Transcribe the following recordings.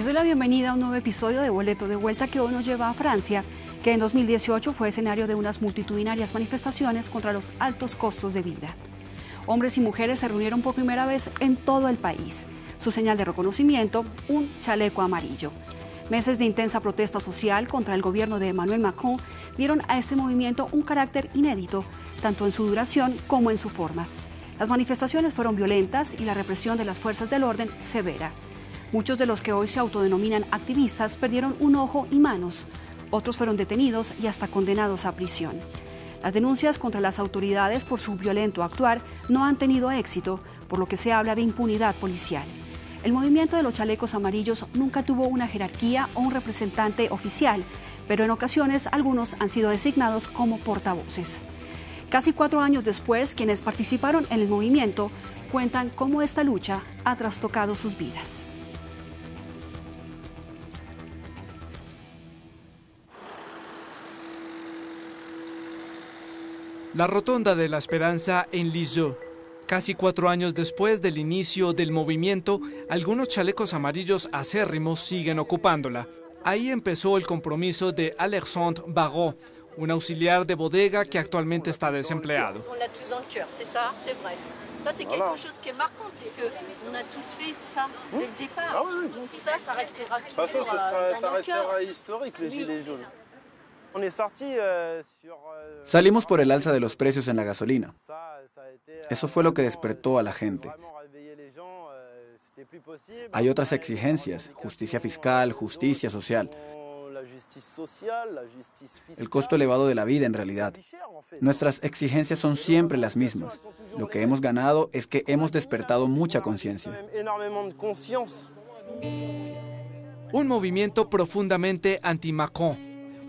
Les doy la bienvenida a un nuevo episodio de Boleto de Vuelta que hoy nos lleva a Francia, que en 2018 fue escenario de unas multitudinarias manifestaciones contra los altos costos de vida. Hombres y mujeres se reunieron por primera vez en todo el país. Su señal de reconocimiento, un chaleco amarillo. Meses de intensa protesta social contra el gobierno de Emmanuel Macron dieron a este movimiento un carácter inédito, tanto en su duración como en su forma. Las manifestaciones fueron violentas y la represión de las fuerzas del orden severa. Muchos de los que hoy se autodenominan activistas perdieron un ojo y manos. Otros fueron detenidos y hasta condenados a prisión. Las denuncias contra las autoridades por su violento actuar no han tenido éxito, por lo que se habla de impunidad policial. El movimiento de los chalecos amarillos nunca tuvo una jerarquía o un representante oficial, pero en ocasiones algunos han sido designados como portavoces. Casi cuatro años después, quienes participaron en el movimiento cuentan cómo esta lucha ha trastocado sus vidas. La Rotonda de la Esperanza en Lisieux. Casi cuatro años después del inicio del movimiento, algunos chalecos amarillos acérrimos siguen ocupándola. Ahí empezó el compromiso de Alexandre Barrault, un auxiliar de bodega que actualmente está desempleado. Salimos por el alza de los precios en la gasolina. Eso fue lo que despertó a la gente. Hay otras exigencias, justicia fiscal, justicia social. El costo elevado de la vida en realidad. Nuestras exigencias son siempre las mismas. Lo que hemos ganado es que hemos despertado mucha conciencia. Un movimiento profundamente anti-Macron.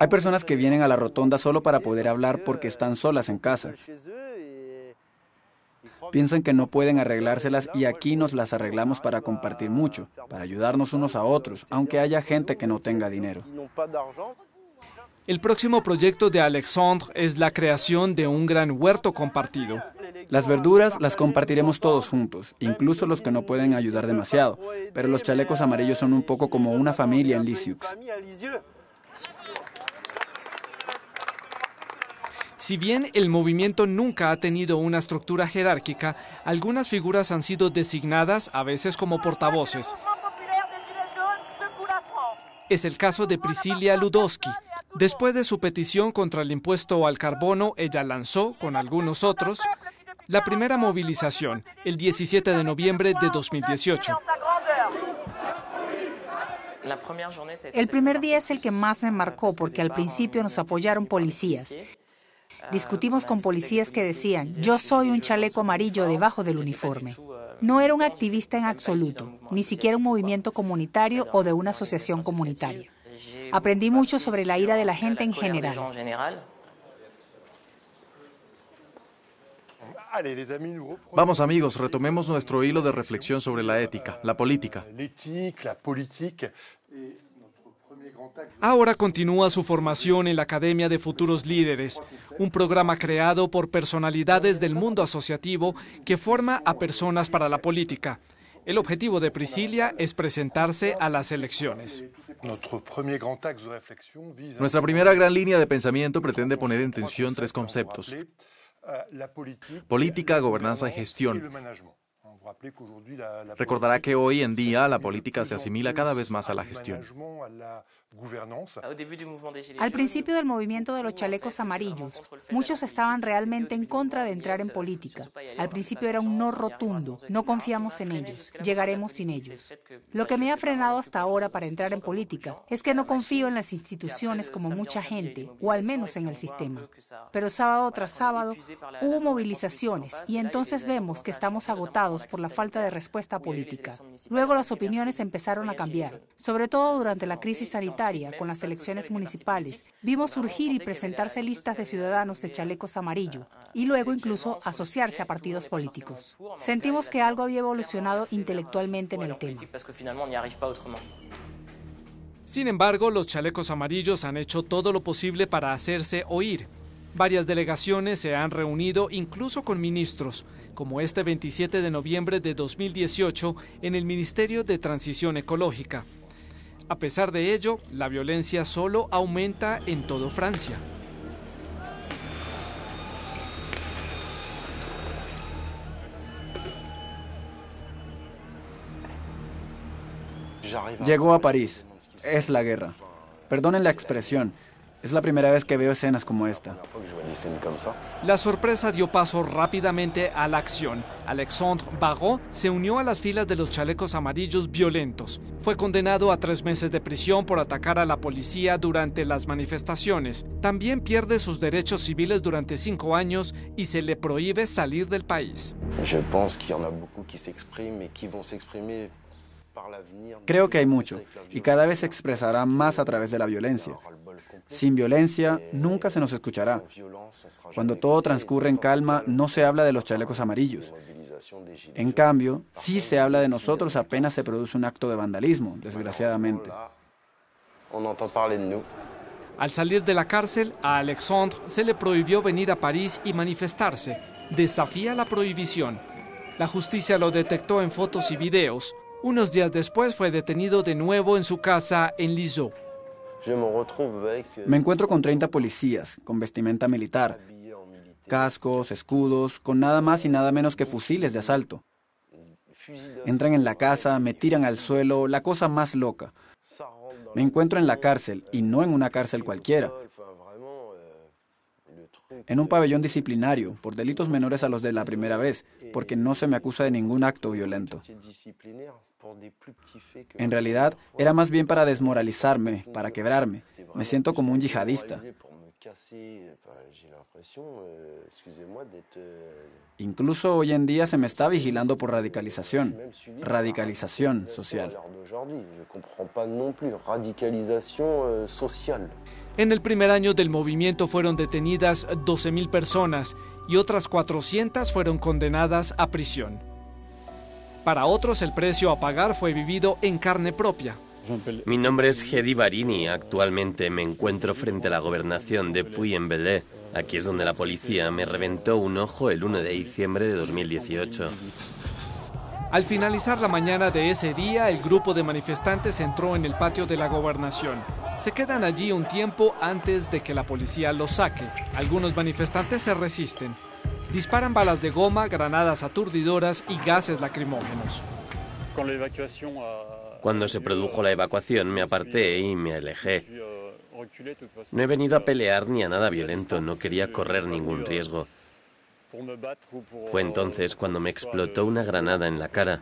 Hay personas que vienen a la rotonda solo para poder hablar porque están solas en casa. Piensan que no pueden arreglárselas y aquí nos las arreglamos para compartir mucho, para ayudarnos unos a otros, aunque haya gente que no tenga dinero. El próximo proyecto de Alexandre es la creación de un gran huerto compartido. Las verduras las compartiremos todos juntos, incluso los que no pueden ayudar demasiado, pero los chalecos amarillos son un poco como una familia en Lisieux. Si bien el movimiento nunca ha tenido una estructura jerárquica, algunas figuras han sido designadas a veces como portavoces. Es el caso de Priscilia Ludowski. Después de su petición contra el impuesto al carbono, ella lanzó, con algunos otros, la primera movilización, el 17 de noviembre de 2018. El primer día es el que más me marcó porque al principio nos apoyaron policías Discutimos con policías que decían, yo soy un chaleco amarillo debajo del uniforme. No era un activista en absoluto, ni siquiera un movimiento comunitario o de una asociación comunitaria. Aprendí mucho sobre la ira de la gente en general. Vamos amigos, retomemos nuestro hilo de reflexión sobre la ética, la política. Ahora continúa su formación en la Academia de Futuros Líderes, un programa creado por personalidades del mundo asociativo que forma a personas para la política. El objetivo de Priscilia es presentarse a las elecciones. Nuestra primera gran línea de pensamiento pretende poner en tensión tres conceptos. Política, gobernanza y gestión. Recordará que hoy en día la política se asimila cada vez más a la gestión. Al principio del movimiento de los chalecos amarillos, muchos estaban realmente en contra de entrar en política. Al principio era un no rotundo, no confiamos en ellos, llegaremos sin ellos. Lo que me ha frenado hasta ahora para entrar en política es que no confío en las instituciones como mucha gente, o al menos en el sistema. Pero sábado tras sábado hubo movilizaciones y entonces vemos que estamos agotados por la falta de respuesta política. Luego las opiniones empezaron a cambiar, sobre todo durante la crisis sanitaria parlamentaria, con las elecciones municipales, vimos surgir y presentarse listas de ciudadanos de chalecos amarillo y luego incluso asociarse a partidos políticos. Sentimos que algo había evolucionado intelectualmente en el tema. Sin embargo, los chalecos amarillos han hecho todo lo posible para hacerse oír. Varias delegaciones se han reunido incluso con ministros, como este 27 de noviembre de 2018 en el Ministerio de Transición Ecológica. A pesar de ello, la violencia solo aumenta en todo Francia. Llegó a París. Es la guerra. Perdonen la expresión. Es la primera vez que veo escenas como esta. La sorpresa dio paso rápidamente a la acción. Alexandre Barrault se unió a las filas de los chalecos amarillos violentos. Fue condenado a tres meses de prisión por atacar a la policía durante las manifestaciones. También pierde sus derechos civiles durante cinco años y se le prohíbe salir del país. Creo que hay mucho, y cada vez se expresará más a través de la violencia. Sin violencia, nunca se nos escuchará. Cuando todo transcurre en calma, no se habla de los chalecos amarillos. En cambio, sí se habla de nosotros apenas se produce un acto de vandalismo, desgraciadamente. Al salir de la cárcel, a Alexandre se le prohibió venir a París y manifestarse. Desafía la prohibición. La justicia lo detectó en fotos y videos. Unos días después fue detenido de nuevo en su casa en Lisieux. Me encuentro con 30 policías, con vestimenta militar, cascos, escudos, con nada más y nada menos que fusiles de asalto. Entran en la casa, me tiran al suelo, la cosa más loca. Me encuentro en la cárcel, y no en una cárcel cualquiera en un pabellón disciplinario por delitos menores a los de la primera vez, porque no se me acusa de ningún acto violento. En realidad, era más bien para desmoralizarme, para quebrarme. Me siento como un yihadista. Incluso hoy en día se me está vigilando por radicalización, radicalización social. En el primer año del movimiento fueron detenidas 12.000 personas y otras 400 fueron condenadas a prisión. Para otros el precio a pagar fue vivido en carne propia. Mi nombre es Hedy Barini. Actualmente me encuentro frente a la gobernación de Puy-en-Velay. Aquí es donde la policía me reventó un ojo el 1 de diciembre de 2018. Al finalizar la mañana de ese día, el grupo de manifestantes entró en el patio de la gobernación. Se quedan allí un tiempo antes de que la policía los saque. Algunos manifestantes se resisten. Disparan balas de goma, granadas aturdidoras y gases lacrimógenos. Cuando se produjo la evacuación me aparté y me alejé. No he venido a pelear ni a nada violento, no quería correr ningún riesgo. Fue entonces cuando me explotó una granada en la cara.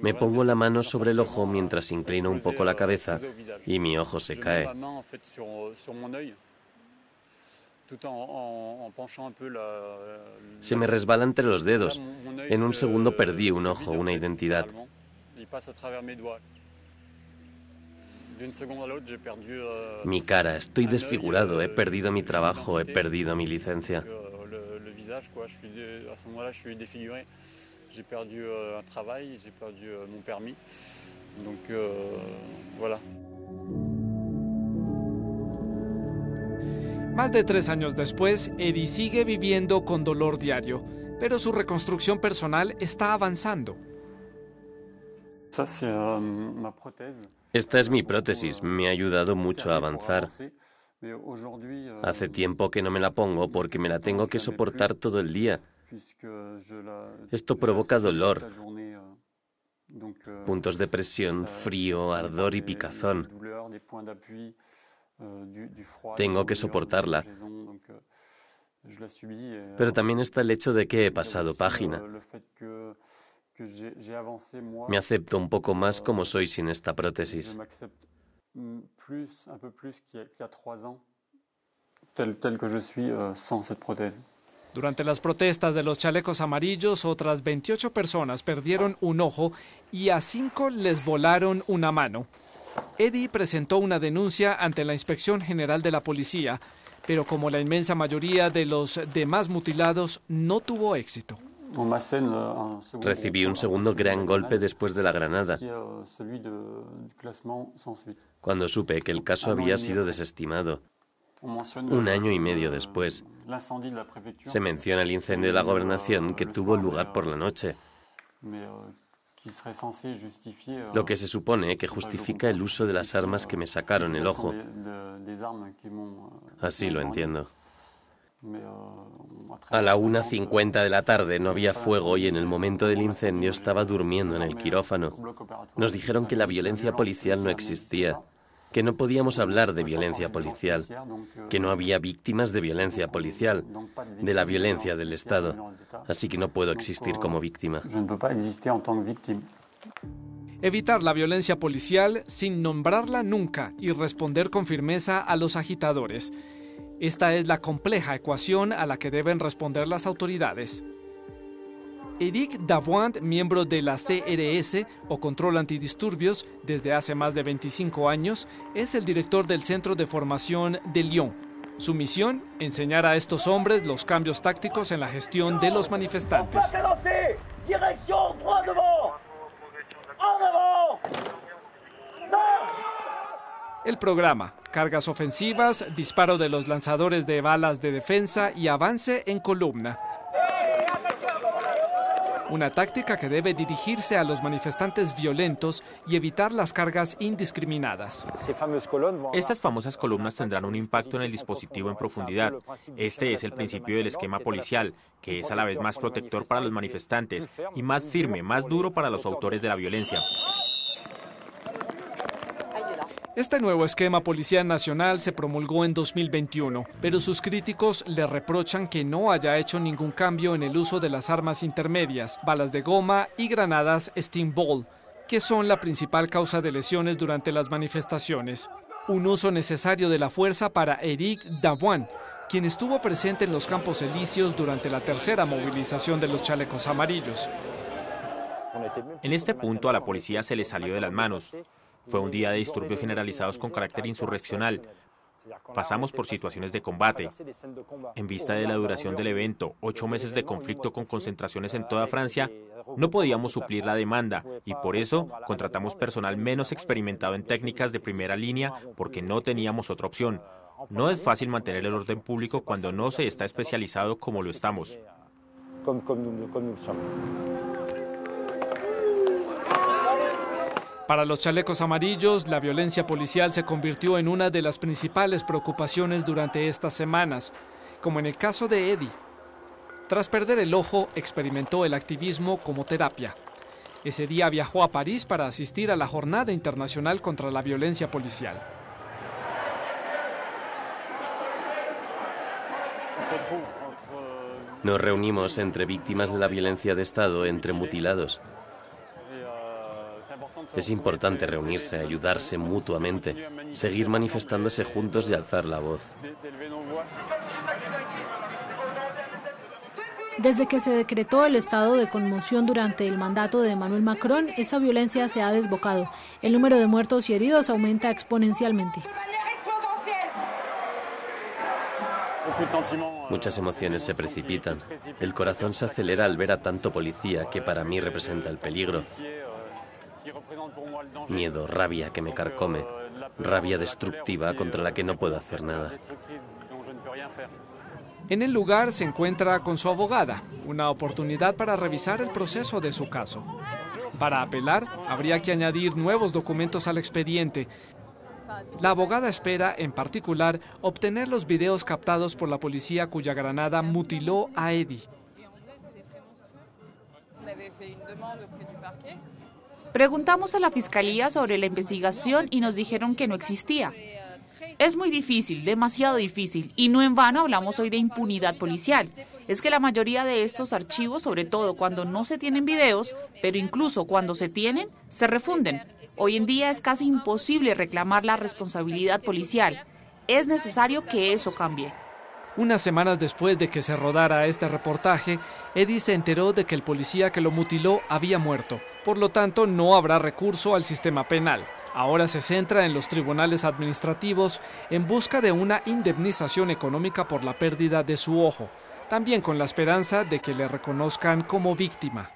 Me pongo la mano sobre el ojo mientras inclino un poco la cabeza y mi ojo se cae. Se me resbala entre los dedos. En un segundo perdí un ojo, una identidad. Mi cara, estoy desfigurado, he perdido mi trabajo, he perdido mi licencia. Más de tres años después, Eddie sigue viviendo con dolor diario, pero su reconstrucción personal está avanzando. Esta es mi prótesis, me ha ayudado mucho a avanzar. Hace tiempo que no me la pongo porque me la tengo que soportar todo el día. Esto provoca dolor, puntos de presión, frío, ardor y picazón. Tengo que soportarla. Pero también está el hecho de que he pasado página. Me acepto un poco más como soy sin esta prótesis. Durante las protestas de los chalecos amarillos, otras 28 personas perdieron un ojo y a cinco les volaron una mano. Eddie presentó una denuncia ante la Inspección General de la Policía, pero como la inmensa mayoría de los demás mutilados, no tuvo éxito. Recibí un segundo gran golpe después de la granada, cuando supe que el caso había sido desestimado. Un año y medio después, se menciona el incendio de la gobernación que tuvo lugar por la noche, lo que se supone que justifica el uso de las armas que me sacaron el ojo. Así lo entiendo. A la 1.50 de la tarde no había fuego y en el momento del incendio estaba durmiendo en el quirófano. Nos dijeron que la violencia policial no existía, que no podíamos hablar de violencia policial, que no había víctimas de violencia policial, de la violencia del Estado. Así que no puedo existir como víctima. Evitar la violencia policial sin nombrarla nunca y responder con firmeza a los agitadores. Esta es la compleja ecuación a la que deben responder las autoridades. Eric Davoint, miembro de la CRS o Control Antidisturbios desde hace más de 25 años, es el director del Centro de Formación de Lyon. Su misión, enseñar a estos hombres los cambios tácticos en la gestión de los manifestantes. El programa, cargas ofensivas, disparo de los lanzadores de balas de defensa y avance en columna. Una táctica que debe dirigirse a los manifestantes violentos y evitar las cargas indiscriminadas. Estas famosas columnas tendrán un impacto en el dispositivo en profundidad. Este es el principio del esquema policial, que es a la vez más protector para los manifestantes y más firme, más duro para los autores de la violencia. Este nuevo esquema policial nacional se promulgó en 2021, pero sus críticos le reprochan que no haya hecho ningún cambio en el uso de las armas intermedias, balas de goma y granadas Steamball, que son la principal causa de lesiones durante las manifestaciones. Un uso necesario de la fuerza para Eric Davoine, quien estuvo presente en los campos elíseos durante la tercera movilización de los chalecos amarillos. En este punto a la policía se le salió de las manos. Fue un día de disturbios generalizados con carácter insurreccional. Pasamos por situaciones de combate. En vista de la duración del evento, ocho meses de conflicto con concentraciones en toda Francia, no podíamos suplir la demanda y por eso contratamos personal menos experimentado en técnicas de primera línea porque no teníamos otra opción. No es fácil mantener el orden público cuando no se está especializado como lo estamos. Para los chalecos amarillos, la violencia policial se convirtió en una de las principales preocupaciones durante estas semanas, como en el caso de Eddie. Tras perder el ojo, experimentó el activismo como terapia. Ese día viajó a París para asistir a la Jornada Internacional contra la Violencia Policial. Nos reunimos entre víctimas de la violencia de Estado, entre mutilados. Es importante reunirse, ayudarse mutuamente, seguir manifestándose juntos y alzar la voz. Desde que se decretó el estado de conmoción durante el mandato de Emmanuel Macron, esa violencia se ha desbocado. El número de muertos y heridos aumenta exponencialmente. Muchas emociones se precipitan. El corazón se acelera al ver a tanto policía que para mí representa el peligro. Miedo, rabia que me carcome, rabia destructiva contra la que no puedo hacer nada. En el lugar se encuentra con su abogada, una oportunidad para revisar el proceso de su caso. Para apelar, habría que añadir nuevos documentos al expediente. La abogada espera, en particular, obtener los videos captados por la policía cuya granada mutiló a Eddie. Preguntamos a la fiscalía sobre la investigación y nos dijeron que no existía. Es muy difícil, demasiado difícil, y no en vano hablamos hoy de impunidad policial. Es que la mayoría de estos archivos, sobre todo cuando no se tienen videos, pero incluso cuando se tienen, se refunden. Hoy en día es casi imposible reclamar la responsabilidad policial. Es necesario que eso cambie. Unas semanas después de que se rodara este reportaje, Eddie se enteró de que el policía que lo mutiló había muerto. Por lo tanto, no habrá recurso al sistema penal. Ahora se centra en los tribunales administrativos en busca de una indemnización económica por la pérdida de su ojo, también con la esperanza de que le reconozcan como víctima.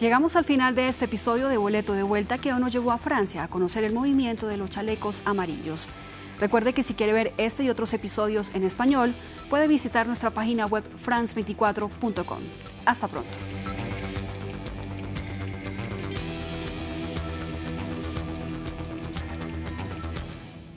Llegamos al final de este episodio de Boleto de Vuelta que hoy nos llevó a Francia a conocer el movimiento de los chalecos amarillos. Recuerde que si quiere ver este y otros episodios en español, puede visitar nuestra página web france24.com. Hasta pronto.